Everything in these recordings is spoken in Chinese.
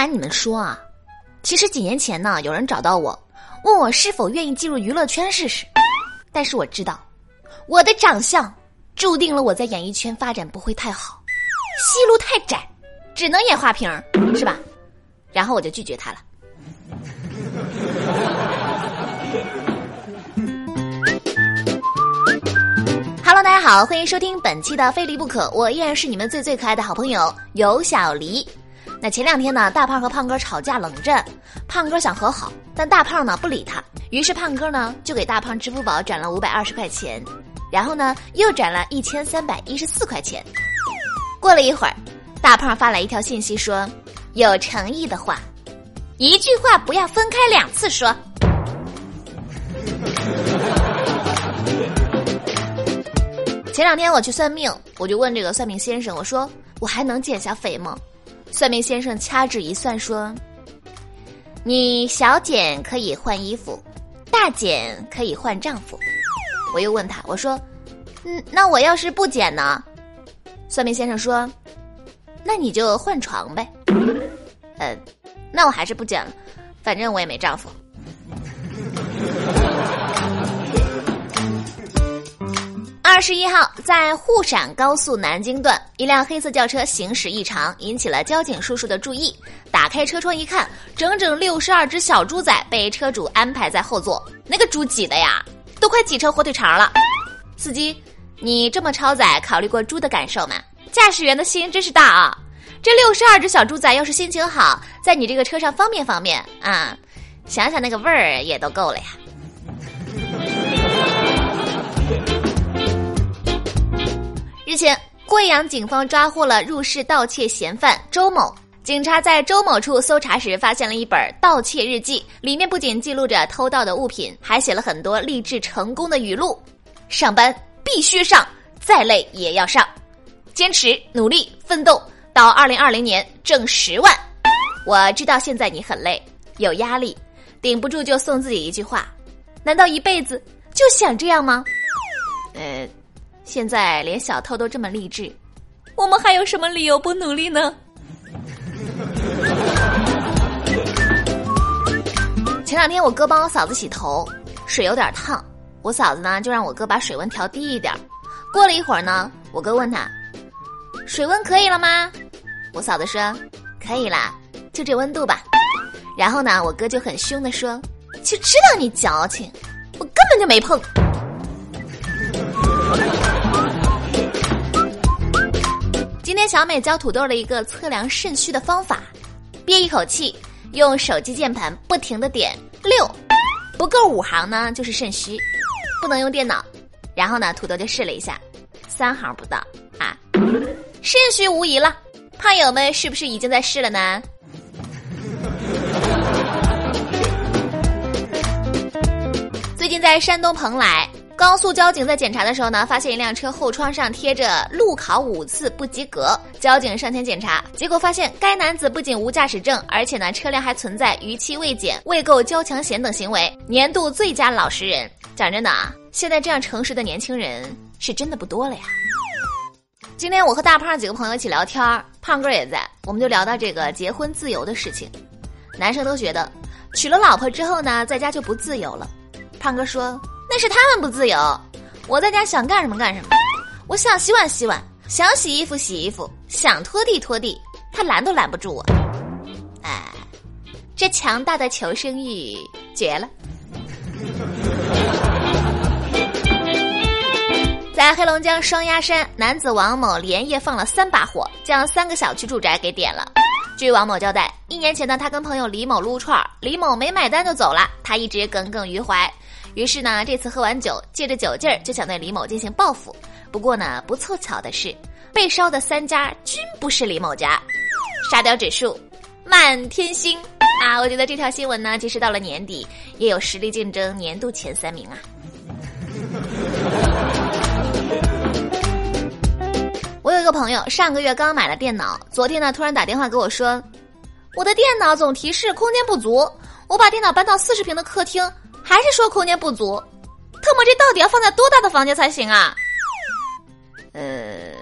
瞒你们说啊，其实几年前呢，有人找到我，问我是否愿意进入娱乐圈试试。但是我知道，我的长相注定了我在演艺圈发展不会太好，戏路太窄，只能演花瓶，是吧？然后我就拒绝他了。Hello，大家好，欢迎收听本期的《非离不可》，我依然是你们最最可爱的好朋友尤小黎。那前两天呢，大胖和胖哥吵架冷战，胖哥想和好，但大胖呢不理他，于是胖哥呢就给大胖支付宝转了五百二十块钱，然后呢又转了一千三百一十四块钱。过了一会儿，大胖发来一条信息说：“有诚意的话，一句话不要分开两次说。”前两天我去算命，我就问这个算命先生，我说我还能减下肥吗？算命先生掐指一算说：“你小减可以换衣服，大减可以换丈夫。”我又问他，我说：“嗯，那我要是不减呢？”算命先生说：“那你就换床呗。”呃，那我还是不减了，反正我也没丈夫。二十一号，在沪陕高速南京段，一辆黑色轿车行驶异常，引起了交警叔叔的注意。打开车窗一看，整整六十二只小猪仔被车主安排在后座，那个猪挤的呀，都快挤成火腿肠了。司机，你这么超载，考虑过猪的感受吗？驾驶员的心真是大啊！这六十二只小猪仔要是心情好，在你这个车上方便方便啊，想想那个味儿也都够了呀。日前，贵阳警方抓获了入室盗窃嫌犯周某。警察在周某处搜查时，发现了一本盗窃日记，里面不仅记录着偷盗的物品，还写了很多励志成功的语录：“上班必须上，再累也要上，坚持努力奋斗，到二零二零年挣十万。”我知道现在你很累，有压力，顶不住就送自己一句话：难道一辈子就想这样吗？现在连小偷都这么励志，我们还有什么理由不努力呢？前两天我哥帮我嫂子洗头，水有点烫，我嫂子呢就让我哥把水温调低一点。过了一会儿呢，我哥问他，水温可以了吗？我嫂子说可以啦，就这温度吧。然后呢，我哥就很凶的说，就知道你矫情，我根本就没碰。今天小美教土豆了一个测量肾虚的方法，憋一口气，用手机键盘不停的点六，不够五行呢就是肾虚，不能用电脑。然后呢，土豆就试了一下，三行不到啊，肾虚无疑了。胖友们是不是已经在试了呢？最近在山东蓬莱。高速交警在检查的时候呢，发现一辆车后窗上贴着“路考五次不及格”。交警上前检查，结果发现该男子不仅无驾驶证，而且呢，车辆还存在逾期未检、未购交强险等行为，年度最佳老实人。讲真的啊，现在这样诚实的年轻人是真的不多了呀。今天我和大胖几个朋友一起聊天，胖哥也在，我们就聊到这个结婚自由的事情。男生都觉得娶了老婆之后呢，在家就不自由了。胖哥说。那是他们不自由，我在家想干什么干什么，我想洗碗洗碗，想洗衣服洗衣服，想拖地拖地，他拦都拦不住我。哎，这强大的求生欲绝了！在黑龙江双鸭山，男子王某连夜放了三把火，将三个小区住宅给点了。据王某交代，一年前呢，他跟朋友李某撸串李某没买单就走了，他一直耿耿于怀。于是呢，这次喝完酒，借着酒劲儿就想对李某进行报复。不过呢，不凑巧的是，被烧的三家均不是李某家，沙雕指数满天星啊！我觉得这条新闻呢，即使到了年底，也有实力竞争年度前三名啊。朋友，上个月刚买了电脑，昨天呢突然打电话给我说，我的电脑总提示空间不足，我把电脑搬到四十平的客厅。还是说空间不足，特么这到底要放在多大的房间才行啊？呃，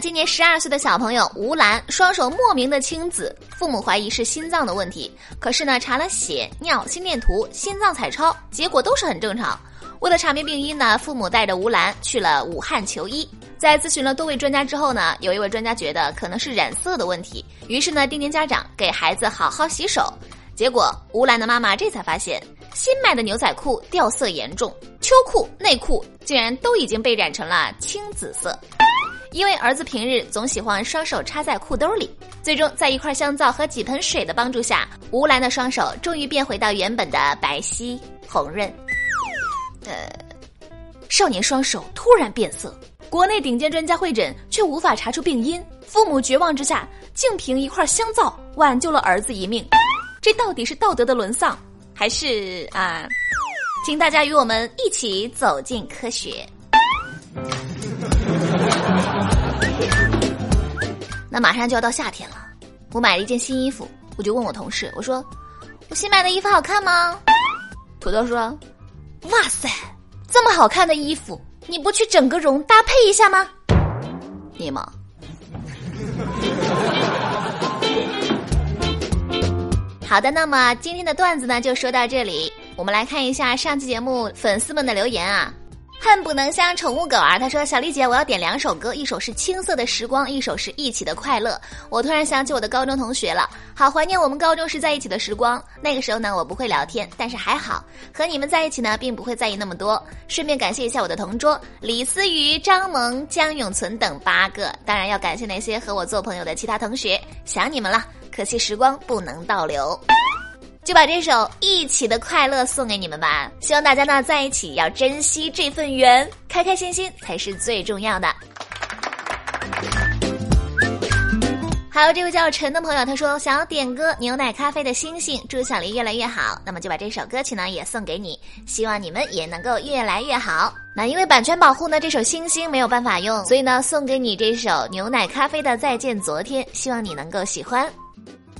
今年十二岁的小朋友吴兰双手莫名的青紫，父母怀疑是心脏的问题。可是呢，查了血、尿、心电图、心脏彩超，结果都是很正常。为了查明病因呢，父母带着吴兰去了武汉求医。在咨询了多位专家之后呢，有一位专家觉得可能是染色的问题，于是呢，叮咛家长给孩子好好洗手。结果吴兰的妈妈这才发现，新买的牛仔裤掉色严重，秋裤、内裤竟然都已经被染成了青紫色。因为儿子平日总喜欢双手插在裤兜里，最终在一块香皂和几盆水的帮助下，吴兰的双手终于变回到原本的白皙红润。呃，少年双手突然变色，国内顶尖专家会诊却无法查出病因，父母绝望之下，竟凭一块香皂挽救了儿子一命。这到底是道德的沦丧，还是啊？请大家与我们一起走进科学。那马上就要到夏天了，我买了一件新衣服，我就问我同事，我说：“我新买的衣服好看吗？”土豆说。哇塞，这么好看的衣服，你不去整个容搭配一下吗？你吗？好的，那么今天的段子呢就说到这里，我们来看一下上期节目粉丝们的留言啊。恨不能像宠物狗儿，他说：“小丽姐，我要点两首歌，一首是《青涩的时光》，一首是一起的快乐。”我突然想起我的高中同学了，好怀念我们高中时在一起的时光。那个时候呢，我不会聊天，但是还好和你们在一起呢，并不会在意那么多。顺便感谢一下我的同桌李思雨、张萌、江永存等八个，当然要感谢那些和我做朋友的其他同学，想你们了。可惜时光不能倒流。就把这首《一起的快乐》送给你们吧，希望大家呢在一起要珍惜这份缘，开开心心才是最重要的。还有这位叫陈的朋友，他说想要点歌《牛奶咖啡的星星》，祝小黎越来越好。那么就把这首歌曲呢也送给你，希望你们也能够越来越好。那因为版权保护呢，这首《星星》没有办法用，所以呢送给你这首牛奶咖啡的《再见昨天》，希望你能够喜欢。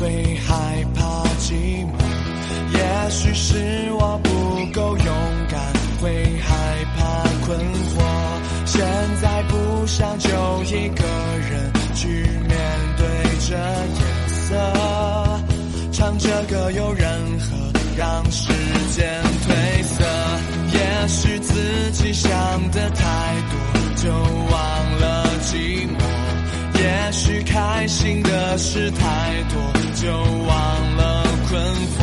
会害怕寂寞，也许是我不够勇敢，会害怕困惑，现在不想就一个人去面对这夜色，唱着歌，有任何让时间褪色，也许自己想的太多，就忘了寂寞，也许开心的事太多。就忘了困惑。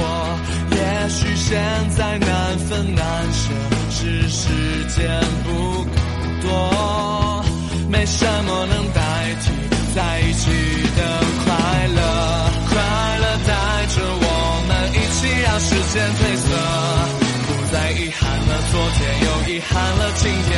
也许现在难分难舍，是时间不够多。没什么能代替在一起的快乐，快乐带着我们一起让时间褪色，不再遗憾了昨天，又遗憾了今天，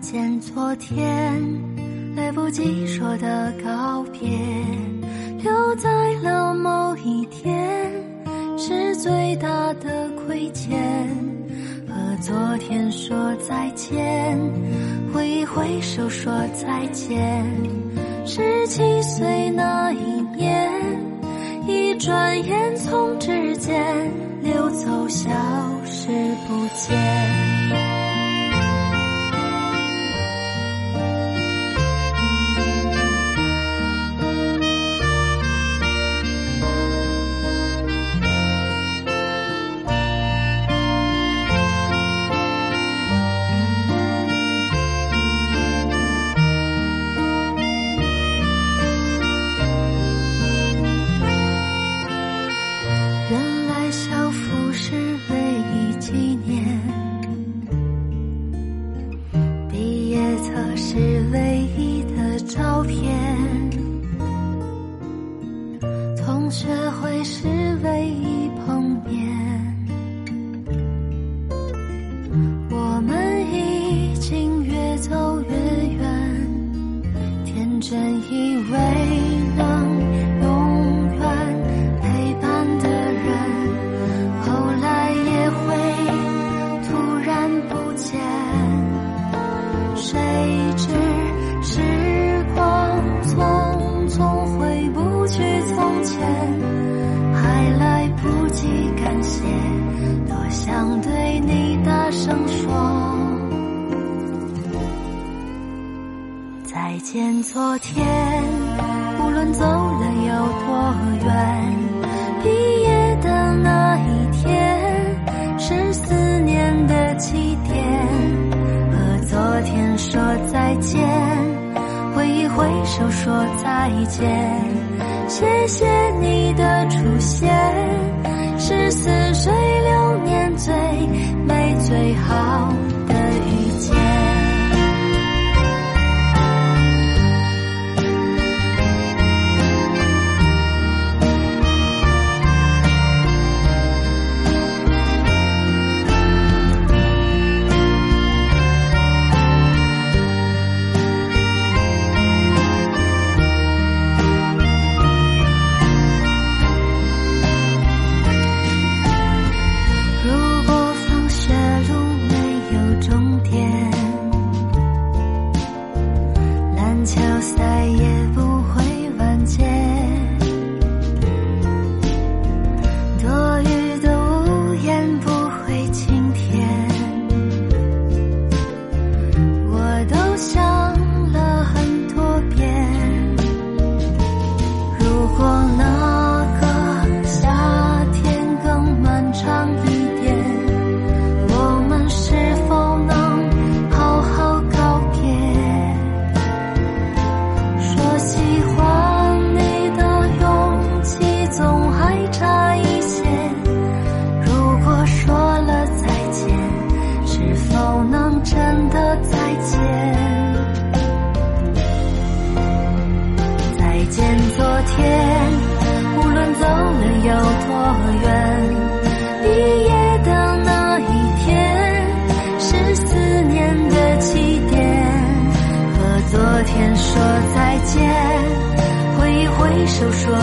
见，昨天，来不及说的告别，留在了某一天，是最大的亏欠。和昨天说再见，挥一挥手说再见。十七岁那一年，一转眼从指尖溜走，消失不见。只为前，还来不及感谢，多想对你大声说。再见，昨天，无论走了有多远，毕业的那一天是思念的起点。和昨天说再见，挥一挥手说再见，谢谢你的出现，是似水流年最美最好。都说